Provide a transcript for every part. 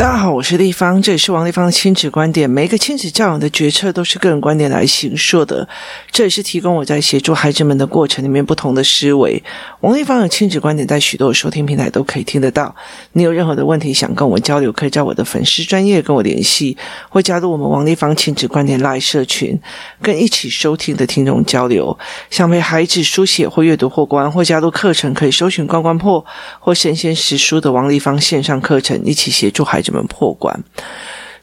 大家好，我是丽芳，这里是王丽芳的亲子观点。每一个亲子教养的决策都是个人观点来形塑的，这也是提供我在协助孩子们的过程里面不同的思维。王丽芳的亲子观点在许多收听平台都可以听得到。你有任何的问题想跟我交流，可以在我的粉丝专业跟我联系，或加入我们王丽芳亲子观点 Live 社群，跟一起收听的听众交流。想陪孩子书写或阅读破关，或加入课程，可以搜寻关关破或神仙识书的王丽芳线上课程，一起协助孩子们破关。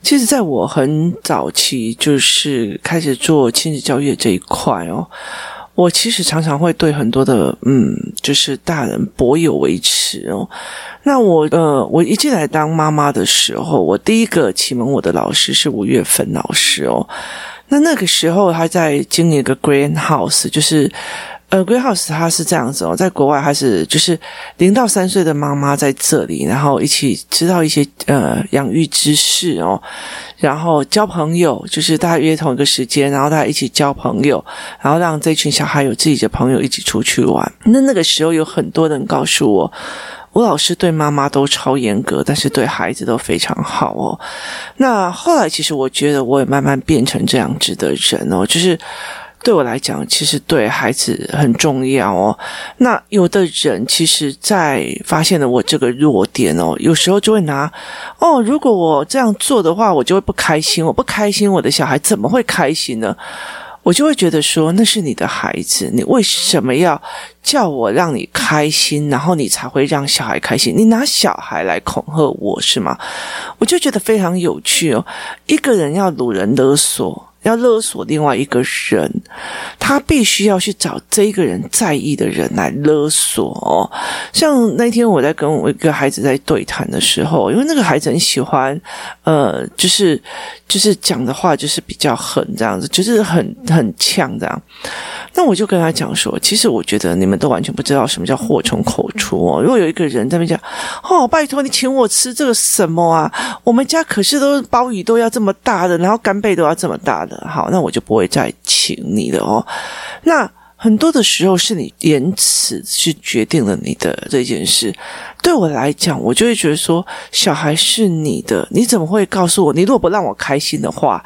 其实，在我很早期就是开始做亲子教育这一块哦，我其实常常会对很多的嗯，就是大人颇有微词哦。那我呃，我一进来当妈妈的时候，我第一个启蒙我的老师是吴月芬老师哦。那那个时候，他在经营一个 Grand House，就是。呃，Greenhouse 它是这样子哦，在国外它是就是零到三岁的妈妈在这里，然后一起知道一些呃养育知识哦，然后交朋友，就是大家约同一个时间，然后大家一起交朋友，然后让这群小孩有自己的朋友一起出去玩。那那个时候有很多人告诉我，吴老师对妈妈都超严格，但是对孩子都非常好哦。那后来其实我觉得我也慢慢变成这样子的人哦，就是。对我来讲，其实对孩子很重要哦。那有的人其实，在发现了我这个弱点哦，有时候就会拿哦，如果我这样做的话，我就会不开心。我不开心，我的小孩怎么会开心呢？我就会觉得说，那是你的孩子，你为什么要叫我让你开心，然后你才会让小孩开心？你拿小孩来恐吓我是吗？我就觉得非常有趣哦。一个人要掳人勒索。要勒索另外一个人，他必须要去找这一个人在意的人来勒索哦。像那天我在跟我一个孩子在对谈的时候，因为那个孩子很喜欢，呃，就是就是讲的话就是比较狠这样子，就是很很呛这样。那我就跟他讲说，其实我觉得你们都完全不知道什么叫祸从口出哦。如果有一个人在那边讲，哦，拜托你请我吃这个什么啊？我们家可是都是鲍鱼都要这么大的，然后干贝都要这么大的。好，那我就不会再请你了哦。那很多的时候是你言辞去决定了你的这件事。对我来讲，我就会觉得说，小孩是你的，你怎么会告诉我？你如果不让我开心的话，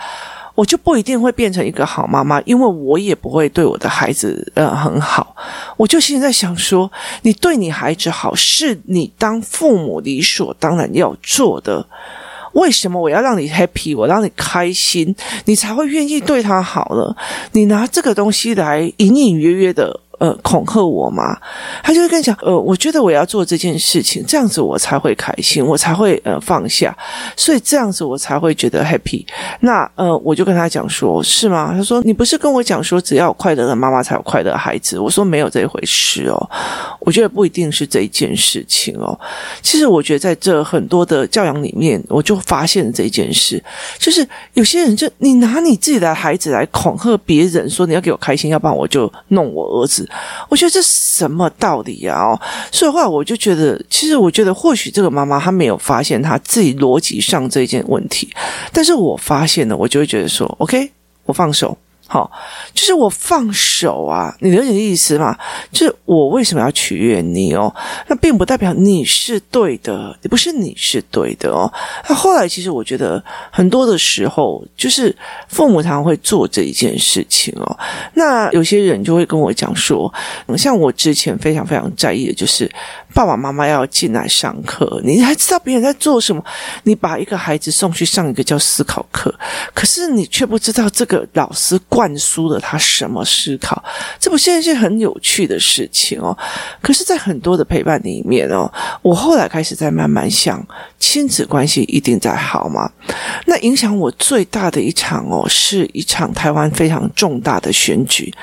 我就不一定会变成一个好妈妈，因为我也不会对我的孩子呃很好。我就现在想说，你对你孩子好，是你当父母理所当然要做的。为什么我要让你 happy？我让你开心，你才会愿意对他好了。你拿这个东西来隐隐约约的。呃，恐吓我吗？他就会跟你讲，呃，我觉得我要做这件事情，这样子我才会开心，我才会呃放下，所以这样子我才会觉得 happy。那呃，我就跟他讲说，是吗？他说，你不是跟我讲说，只要有快乐的妈妈才有快乐的孩子？我说没有这一回事哦，我觉得不一定是这一件事情哦。其实我觉得在这很多的教养里面，我就发现了这一件事，就是有些人就你拿你自己的孩子来恐吓别人，说你要给我开心，要不然我就弄我儿子。我觉得这什么道理啊？哦，所以后来我就觉得，其实我觉得或许这个妈妈她没有发现她自己逻辑上这一件问题，但是我发现了，我就会觉得说，OK，我放手。好，就是我放手啊，你了解意思吗？就是我为什么要取悦你哦？那并不代表你是对的，也不是你是对的哦。那后来其实我觉得很多的时候，就是父母常常会做这一件事情哦。那有些人就会跟我讲说，像我之前非常非常在意的就是。爸爸妈妈要进来上课，你还知道别人在做什么？你把一个孩子送去上一个叫思考课，可是你却不知道这个老师灌输了他什么思考，这不现在是很有趣的事情哦。可是，在很多的陪伴里面哦，我后来开始在慢慢想，亲子关系一定在好吗？那影响我最大的一场哦，是一场台湾非常重大的选举。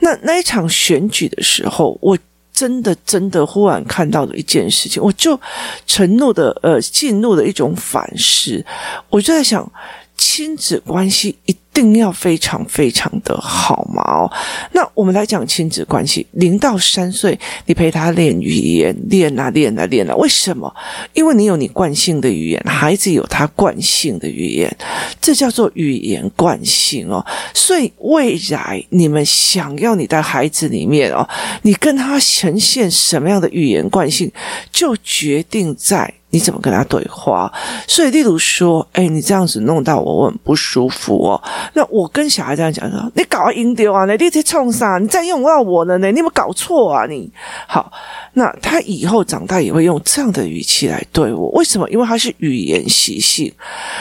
那那一场选举的时候，我。真的，真的，忽然看到了一件事情，我就承诺的，呃，进入的一种反思，我就在想，亲子关系一。定要非常非常的好嘛哦，那我们来讲亲子关系，零到三岁，你陪他练语言，练啊练啊练啊，为什么？因为你有你惯性的语言，孩子有他惯性的语言，这叫做语言惯性哦。所以未来你们想要你的孩子里面哦，你跟他呈现什么样的语言惯性，就决定在。你怎么跟他对话？所以，例如说，哎，你这样子弄到我，我很不舒服哦。那我跟小孩这样讲说，你搞阴丢啊？你你在冲啥？你再用到我了呢？你有没有搞错啊？你好，那他以后长大也会用这样的语气来对我。为什么？因为他是语言习性，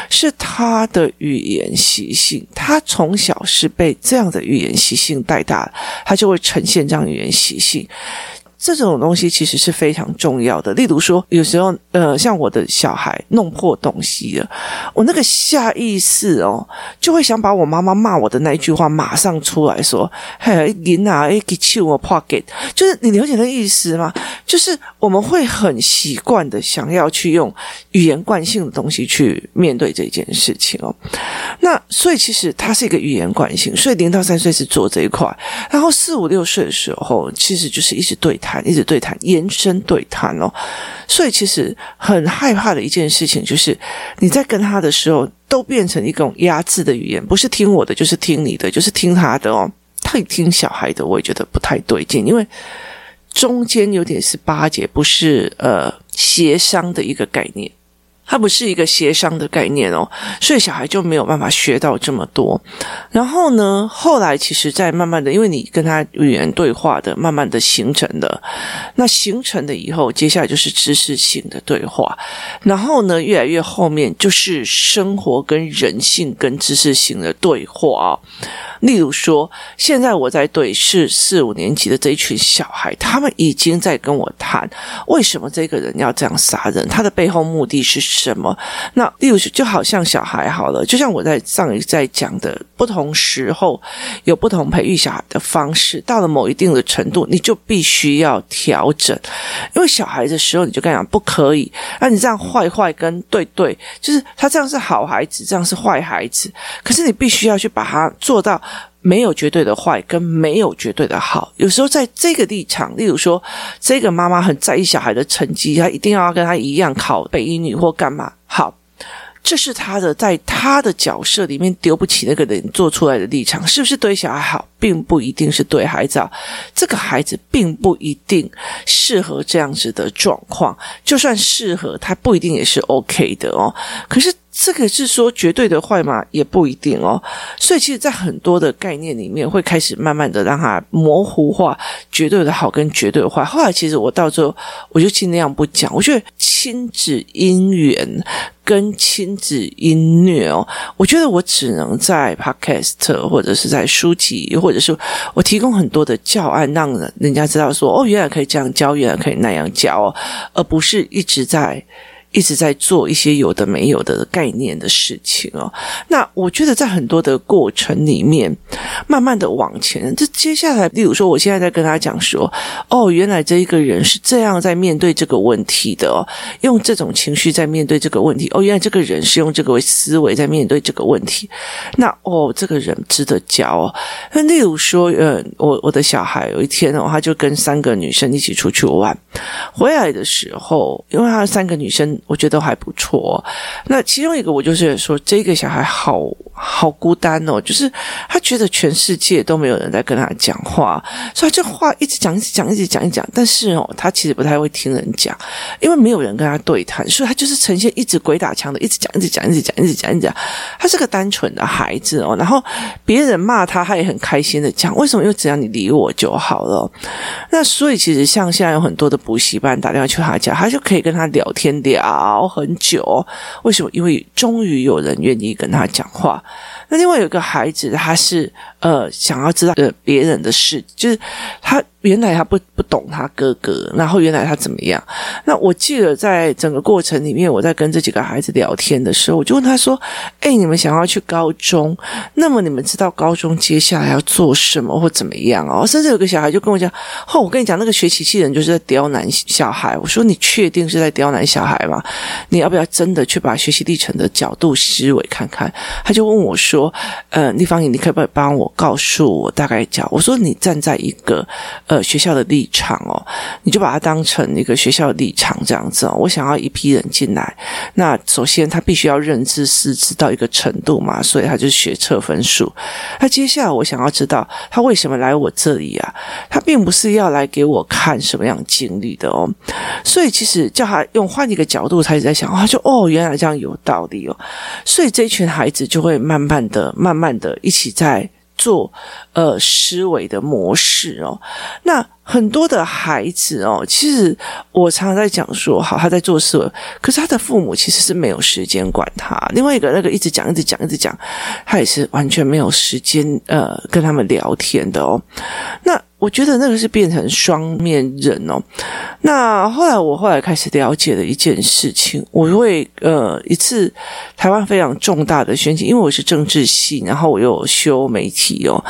是他的语言习性。他从小是被这样的语言习性带大，他就会呈现这样语言习性。这种东西其实是非常重要的。例如说，有时候，呃，像我的小孩弄破东西了，我那个下意识哦，就会想把我妈妈骂我的那一句话马上出来说：“嘿，你啊，哎，给气我 pocket。”就是你了解那意思吗？就是我们会很习惯的想要去用语言惯性的东西去面对这件事情哦。那所以其实它是一个语言惯性，所以零到三岁是做这一块，然后四五六岁的时候，其实就是一直对他。一直对谈，延伸对谈哦，所以其实很害怕的一件事情就是，你在跟他的时候，都变成一种压制的语言，不是听我的，就是听你的，就是听他的哦。太听小孩的，我也觉得不太对劲，因为中间有点是巴结，不是呃协商的一个概念。它不是一个协商的概念哦，所以小孩就没有办法学到这么多。然后呢，后来其实，在慢慢的，因为你跟他语言对话的，慢慢的形成的，那形成的以后，接下来就是知识性的对话。然后呢，越来越后面就是生活跟人性跟知识性的对话。例如说，现在我在对是四五年级的这一群小孩，他们已经在跟我谈，为什么这个人要这样杀人，他的背后目的是什么？那例如就好像小孩好了，就像我在上一在讲的，不同时候有不同培育小孩的方式，到了某一定的程度，你就必须要调整，因为小孩的时候你就跟他讲不可以，那你这样坏坏跟对对，就是他这样是好孩子，这样是坏孩子，可是你必须要去把他做到。没有绝对的坏，跟没有绝对的好。有时候在这个立场，例如说，这个妈妈很在意小孩的成绩，她一定要跟他一样考北一女或干嘛。好，这是他的在他的角色里面丢不起那个人做出来的立场，是不是对小孩好，并不一定是对孩子好。这个孩子并不一定适合这样子的状况，就算适合，他不一定也是 OK 的哦。可是。这个是说绝对的坏吗？也不一定哦。所以，其实，在很多的概念里面，会开始慢慢的让它模糊化，绝对的好跟绝对的坏。后来，其实我到最后，我就尽量不讲。我觉得亲子因缘跟亲子因虐哦，我觉得我只能在 podcast 或者是在书籍，或者是我提供很多的教案，让人人家知道说，哦，原来可以这样教，原来可以那样教，而不是一直在。一直在做一些有的没有的概念的事情哦。那我觉得在很多的过程里面，慢慢的往前，这接下来，例如说，我现在在跟他讲说，哦，原来这一个人是这样在面对这个问题的哦，用这种情绪在面对这个问题。哦，原来这个人是用这个思维在面对这个问题。那哦，这个人值得教哦。那例如说，呃，我我的小孩有一天哦，他就跟三个女生一起出去玩，回来的时候，因为他三个女生。我觉得还不错。那其中一个，我就是说，这个小孩好好孤单哦，就是他觉得全世界都没有人在跟他讲话，所以他这话一直讲，一直讲，一直讲，一讲。但是哦，他其实不太会听人讲，因为没有人跟他对谈，所以他就是呈现一直鬼打墙的，一直讲，一直讲，一直讲，一直讲，一直讲。他是个单纯的孩子哦，然后别人骂他，他也很开心的讲。为什么？因为只要你理我就好了。那所以其实像现在有很多的补习班打电话去他家，他就可以跟他聊天聊。熬很久，为什么？因为终于有人愿意跟他讲话。那另外有个孩子，他是呃想要知道呃别人的事，就是他。原来他不不懂他哥哥，然后原来他怎么样？那我记得在整个过程里面，我在跟这几个孩子聊天的时候，我就问他说：“哎，你们想要去高中？那么你们知道高中接下来要做什么或怎么样哦？”甚至有个小孩就跟我讲：“哦，我跟你讲，那个学习器人就是在刁难小孩。”我说：“你确定是在刁难小孩吗？你要不要真的去把学习历程的角度思维看看？”他就问我说：“呃，丽芳，你可不可以帮我告诉我大概讲？”我说：“你站在一个。”呃呃学校的立场哦，你就把它当成一个学校的立场这样子哦。我想要一批人进来，那首先他必须要认知识字到一个程度嘛，所以他就学测分数。那接下来我想要知道他为什么来我这里啊？他并不是要来给我看什么样经历的哦。所以其实叫他用换一个角度，他一直在想，他就哦，原来这样有道理哦。所以这群孩子就会慢慢的、慢慢的一起在。做呃思维的模式哦，那很多的孩子哦，其实我常常在讲说，好，他在做事，可是他的父母其实是没有时间管他。另外一个那个一直讲、一直讲、一直讲，他也是完全没有时间呃跟他们聊天的哦。那。我觉得那个是变成双面人哦。那后来我后来开始了解了一件事情，我会呃一次台湾非常重大的选举，因为我是政治系，然后我又修媒体哦，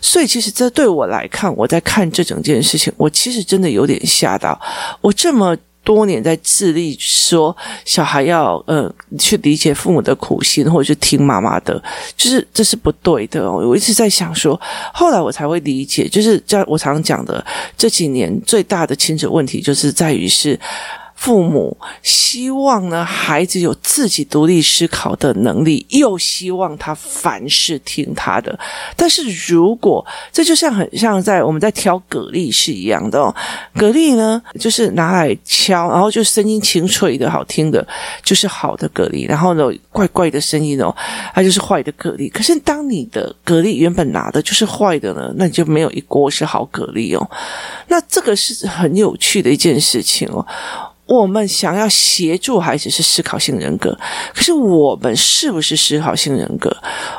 所以其实这对我来看，我在看这整件事情，我其实真的有点吓到，我这么。多年在致力说小孩要呃去理解父母的苦心，或者是听妈妈的，就是这是不对的。我一直在想说，后来我才会理解，就是在我常常讲的，这几年最大的亲子问题就是在于是。父母希望呢，孩子有自己独立思考的能力，又希望他凡事听他的。但是如果这就像很像在我们在挑蛤蜊是一样的哦，蛤蜊呢就是拿来敲，然后就声音清脆的好听的，就是好的蛤蜊，然后呢怪怪的声音哦，它就是坏的蛤蜊。可是当你的蛤蜊原本拿的就是坏的呢，那你就没有一锅是好蛤蜊哦。那这个是很有趣的一件事情哦。我们想要协助孩子是思考性人格，可是我们是不是思考性人格？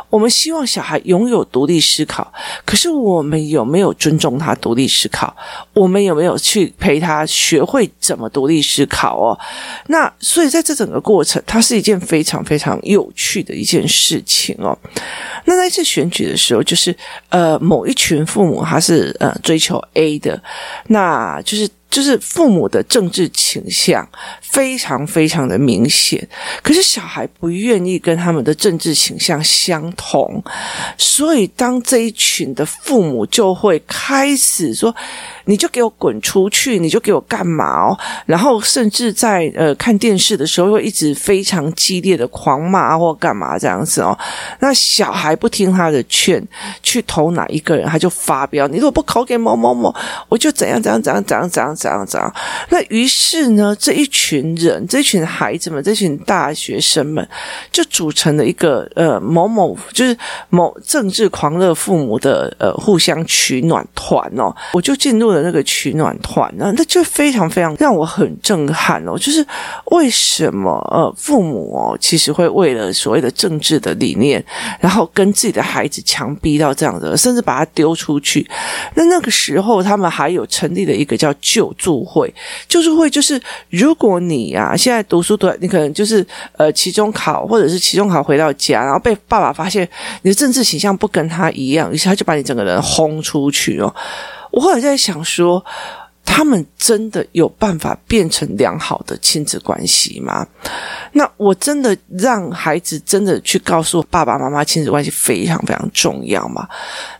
我们希望小孩拥有独立思考，可是我们有没有尊重他独立思考？我们有没有去陪他学会怎么独立思考哦？那所以在这整个过程，它是一件非常非常有趣的一件事情哦。那在这选举的时候，就是呃某一群父母他是呃追求 A 的，那就是。就是父母的政治倾向非常非常的明显，可是小孩不愿意跟他们的政治倾向相同，所以当这一群的父母就会开始说。你就给我滚出去！你就给我干嘛哦？然后甚至在呃看电视的时候，会一直非常激烈的狂骂或干嘛这样子哦。那小孩不听他的劝，去投哪一个人，他就发飙。你如果不投给某某某，我就怎样怎样怎样怎样怎样怎样怎样。那于是呢，这一群人，这群孩子们，这群大学生们，就组成了一个呃某某，就是某政治狂热父母的呃互相取暖团哦。我就进入。的那个取暖团呢，那就非常非常让我很震撼哦。就是为什么呃，父母哦，其实会为了所谓的政治的理念，然后跟自己的孩子强逼到这样的，甚至把他丢出去。那那个时候，他们还有成立了一个叫救助会。救助会就是，如果你、啊、现在读书读，你可能就是呃期中考或者是期中考回到家，然后被爸爸发现你的政治形象不跟他一样，于是他就把你整个人轰出去哦。我后来在想说，他们真的有办法变成良好的亲子关系吗？那我真的让孩子真的去告诉爸爸妈妈，亲子关系非常非常重要吗？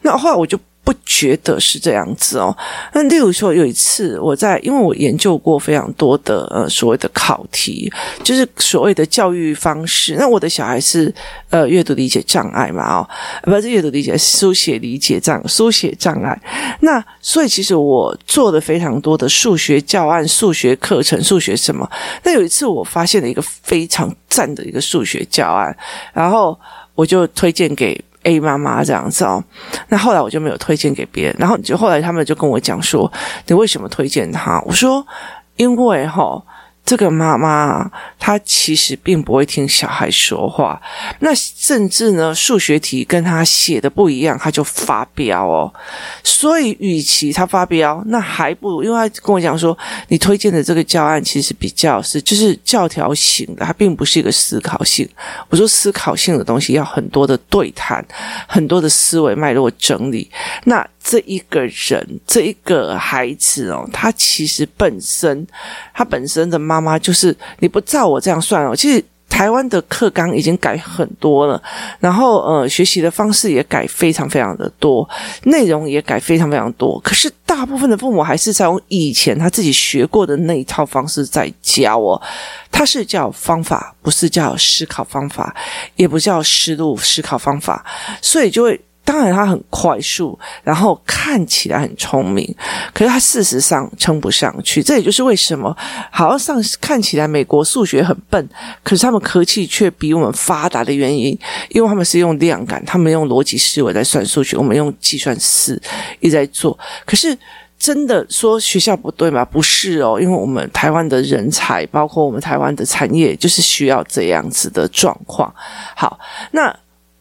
那后来我就。不觉得是这样子哦。那例如说，有一次我在，因为我研究过非常多的呃所谓的考题，就是所谓的教育方式。那我的小孩是呃阅读理解障碍嘛，哦，不是阅读理解，书写理解障书写障碍。那所以其实我做了非常多的数学教案、数学课程、数学什么。那有一次我发现了一个非常赞的一个数学教案，然后我就推荐给。A 妈妈这样子哦，那后来我就没有推荐给别人，然后就后来他们就跟我讲说，你为什么推荐他？我说，因为哈。这个妈妈她其实并不会听小孩说话，那甚至呢，数学题跟他写的不一样，他就发飙哦。所以，与其他发飙，那还不如，因为他跟我讲说，你推荐的这个教案其实比较是就是教条型的，它并不是一个思考性。我说思考性的东西要很多的对谈，很多的思维脉络整理。那这一个人，这一个孩子哦，他其实本身，他本身的妈妈就是你不照我这样算哦，其实台湾的课纲已经改很多了，然后呃，学习的方式也改非常非常的多，内容也改非常非常多。可是大部分的父母还是在用以前他自己学过的那一套方式在教哦，他是叫方法，不是叫思考方法，也不叫思路思考方法，所以就会。当然，他很快速，然后看起来很聪明，可是他事实上撑不上去。这也就是为什么好像看起来美国数学很笨，可是他们科技却比我们发达的原因，因为他们是用量感，他们用逻辑思维在算数学，我们用计算式一直在做。可是真的说学校不对吗？不是哦，因为我们台湾的人才，包括我们台湾的产业，就是需要这样子的状况。好，那。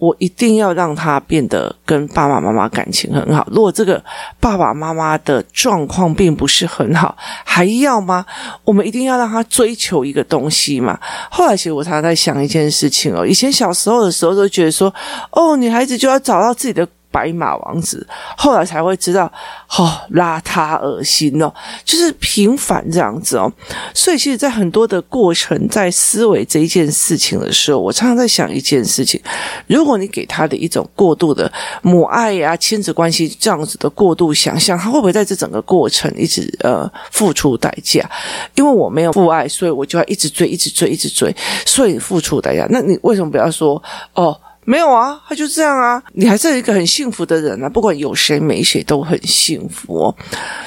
我一定要让他变得跟爸爸妈妈感情很好。如果这个爸爸妈妈的状况并不是很好，还要吗？我们一定要让他追求一个东西嘛。后来其实我常常在想一件事情哦，以前小时候的时候都觉得说，哦，女孩子就要找到自己的。白马王子，后来才会知道，哦，邋遢、恶心哦，就是平凡这样子哦。所以，其实，在很多的过程，在思维这一件事情的时候，我常常在想一件事情：如果你给他的一种过度的母爱呀、亲子关系这样子的过度想象，他会不会在这整个过程一直呃付出代价？因为我没有父爱，所以我就要一直追、一直追、一直追，所以付出代价。那你为什么不要说哦？没有啊，他就这样啊。你还是一个很幸福的人啊，不管有谁没谁都很幸福哦。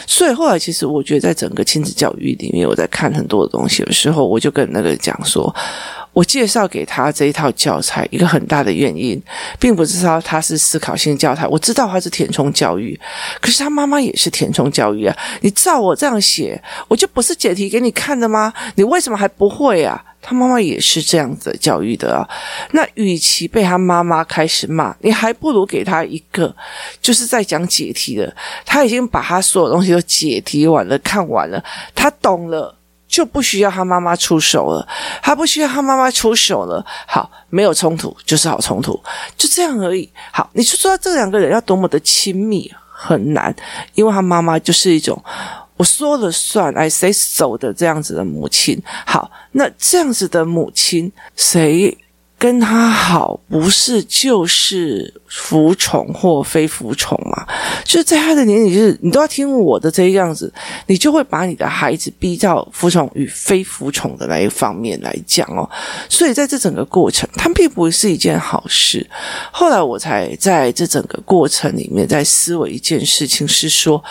所以后来，其实我觉得，在整个亲子教育里面，我在看很多的东西的时候，我就跟那个讲说，我介绍给他这一套教材，一个很大的原因，并不是说他是思考性教材，我知道他是填充教育，可是他妈妈也是填充教育啊。你照我这样写，我就不是解题给你看的吗？你为什么还不会啊？他妈妈也是这样子教育的啊，那与其被他妈妈开始骂，你还不如给他一个，就是在讲解题的，他已经把他所有东西都解题完了，看完了，他懂了，就不需要他妈妈出手了，他不需要他妈妈出手了，好，没有冲突就是好冲突，就这样而已。好，你说说这两个人要多么的亲密，很难，因为他妈妈就是一种。我说了算，I say so 的这样子的母亲，好，那这样子的母亲，谁跟他好，不是就是服从或非服从嘛？就是在他的年龄，就是你都要听我的这样子，你就会把你的孩子逼到服从与非服从的那一方面来讲哦。所以在这整个过程，它并不是一件好事。后来我才在这整个过程里面在思维一件事情，是说。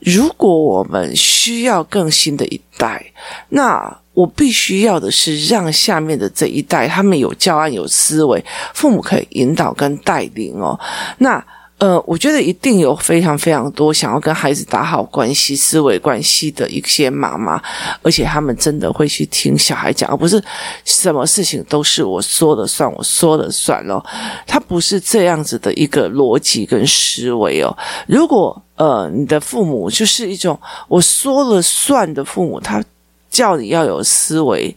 如果我们需要更新的一代，那我必须要的是让下面的这一代他们有教案、有思维，父母可以引导跟带领哦。那。呃，我觉得一定有非常非常多想要跟孩子打好关系、思维关系的一些妈妈，而且他们真的会去听小孩讲，而不是什么事情都是我说了算，我说了算咯。他不是这样子的一个逻辑跟思维哦。如果呃，你的父母就是一种我说了算的父母，他叫你要有思维。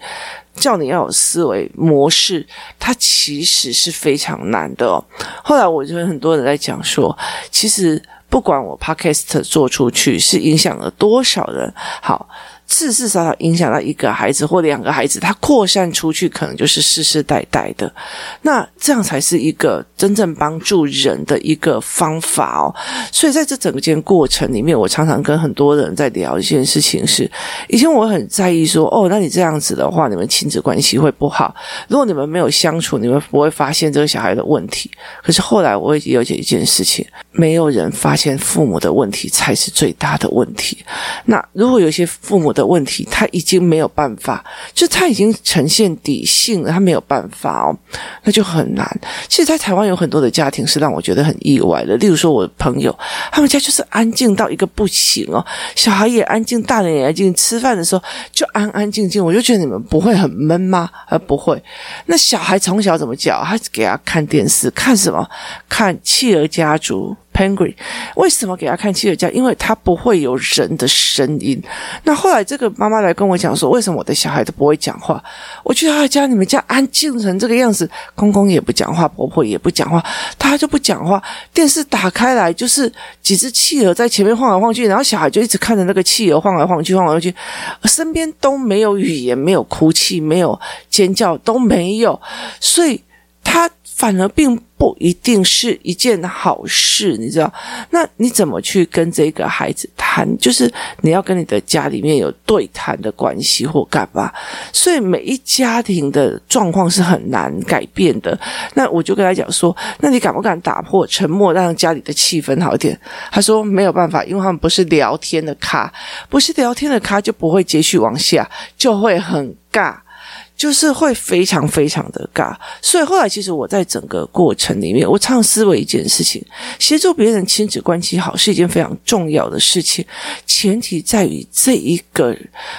叫你要有思维模式，它其实是非常难的。后来我觉得很多人在讲说，其实不管我 Podcast 做出去是影响了多少人，好。至至少少影响到一个孩子或两个孩子，他扩散出去，可能就是世世代代的。那这样才是一个真正帮助人的一个方法哦。所以在这整件过程里面，我常常跟很多人在聊一件事情是：以前我很在意说，哦，那你这样子的话，你们亲子关系会不好。如果你们没有相处，你们不会发现这个小孩的问题。可是后来我也了解一件事情：没有人发现父母的问题才是最大的问题。那如果有些父母的问题，他已经没有办法，就他已经呈现底性了，他没有办法哦，那就很难。其实，在台湾有很多的家庭是让我觉得很意外的，例如说，我的朋友，他们家就是安静到一个不行哦，小孩也安静，大人也安静，吃饭的时候就安安静静，我就觉得你们不会很闷吗？而不会。那小孩从小怎么教？他给他看电视，看什么？看《企鹅家族》。Penguin，为什么给他看企鹅家？因为他不会有人的声音。那后来这个妈妈来跟我讲说，为什么我的小孩都不会讲话？我去他家，你们家安静成这个样子，公公也不讲话，婆婆也不讲话，他就不讲话。电视打开来就是几只企鹅在前面晃来晃去，然后小孩就一直看着那个企鹅晃来晃去，晃来晃去，身边都没有语言，没有哭泣，没有尖叫，都没有，所以。反而并不一定是一件好事，你知道？那你怎么去跟这个孩子谈？就是你要跟你的家里面有对谈的关系或干嘛？所以每一家庭的状况是很难改变的。那我就跟他讲说：“那你敢不敢打破沉默，让家里的气氛好一点？”他说：“没有办法，因为他们不是聊天的咖，不是聊天的咖就不会继续往下，就会很尬。”就是会非常非常的尬，所以后来其实我在整个过程里面，我常思维一件事情：协助别人亲子关系好是一件非常重要的事情，前提在于这一个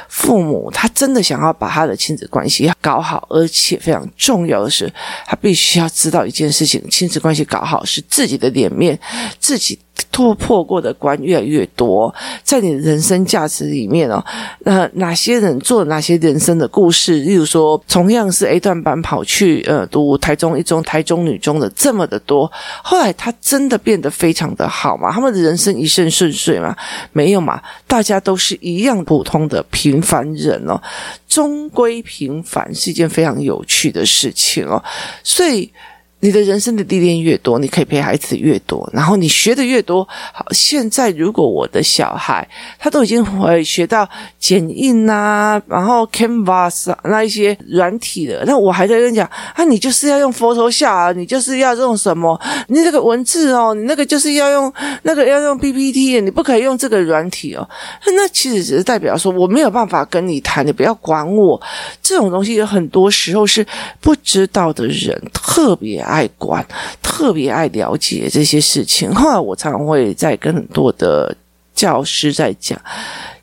父母他真的想要把他的亲子关系搞好，而且非常重要的是，他必须要知道一件事情：亲子关系搞好是自己的脸面，自己。突破过的关越来越多，在你的人生价值里面哦，那哪些人做哪些人生的故事？例如说，同样是 A 段班跑去呃读台中一中、台中女中的这么的多，后来他真的变得非常的好吗？他们的人生一生顺遂吗？没有嘛，大家都是一样普通的平凡人哦，终归平凡是一件非常有趣的事情哦，所以。你的人生的历练越多，你可以陪孩子越多，然后你学的越多。好，现在如果我的小孩他都已经会学到剪映啊，然后 Canvas 啊那一些软体的，那我还在跟你讲啊，你就是要用 Photoshop 啊，你就是要用什么？你那个文字哦，你那个就是要用那个要用 PPT，你不可以用这个软体哦。那其实只是代表说我没有办法跟你谈，你不要管我。这种东西有很多时候是不知道的人特别爱。爱管，特别爱了解这些事情。后来我常常会在跟很多的教师在讲，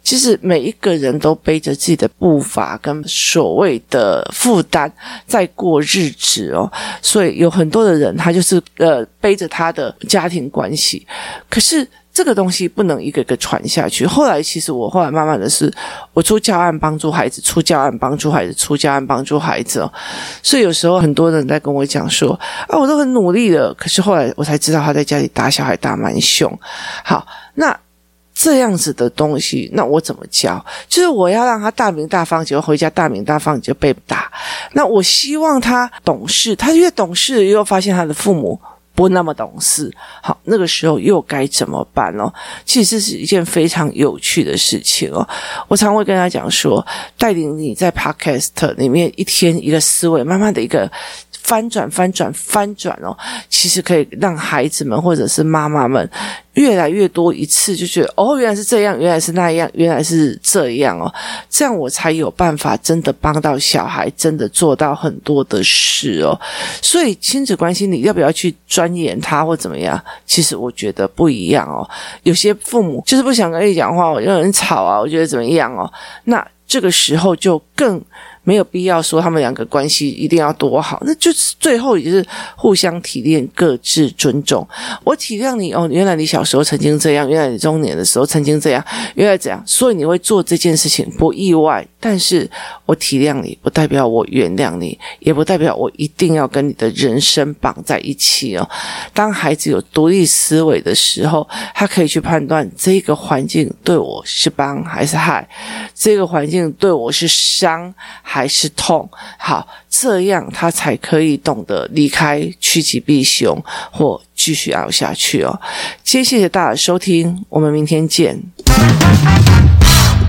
其实每一个人都背着自己的步伐跟所谓的负担在过日子哦。所以有很多的人，他就是呃背着他的家庭关系，可是。这个东西不能一个个传下去。后来，其实我后来慢慢的是，我出教案帮助孩子，出教案帮助孩子，出教案帮助孩子哦。所以有时候很多人在跟我讲说啊，我都很努力了，可是后来我才知道他在家里打小孩打蛮凶。好，那这样子的东西，那我怎么教？就是我要让他大名大放，结果回家大名大放就被打。那我希望他懂事，他越懂事，又发现他的父母。不那么懂事，好，那个时候又该怎么办哦？其实这是一件非常有趣的事情哦。我常会跟他讲说，带领你在 Podcast 里面一天一个思维，慢慢的一个。翻转，翻转，翻转哦！其实可以让孩子们或者是妈妈们越来越多一次，就觉得哦，原来是这样，原来是那样，原来是这样哦。这样我才有办法真的帮到小孩，真的做到很多的事哦。所以亲子关系，你要不要去钻研它或怎么样？其实我觉得不一样哦。有些父母就是不想跟你讲话，我就很吵啊，我觉得怎么样哦？那这个时候就更。没有必要说他们两个关系一定要多好，那就是最后也是互相体谅、各自尊重。我体谅你哦，原来你小时候曾经这样，原来你中年的时候曾经这样，原来这样，所以你会做这件事情不意外。但是我体谅你，不代表我原谅你，也不代表我一定要跟你的人生绑在一起哦。当孩子有独立思维的时候，他可以去判断这个环境对我是帮还是害，这个环境对我是伤还是痛。好，这样他才可以懂得离开，趋吉避凶，或继续熬下去哦。今天谢谢大家收听，我们明天见。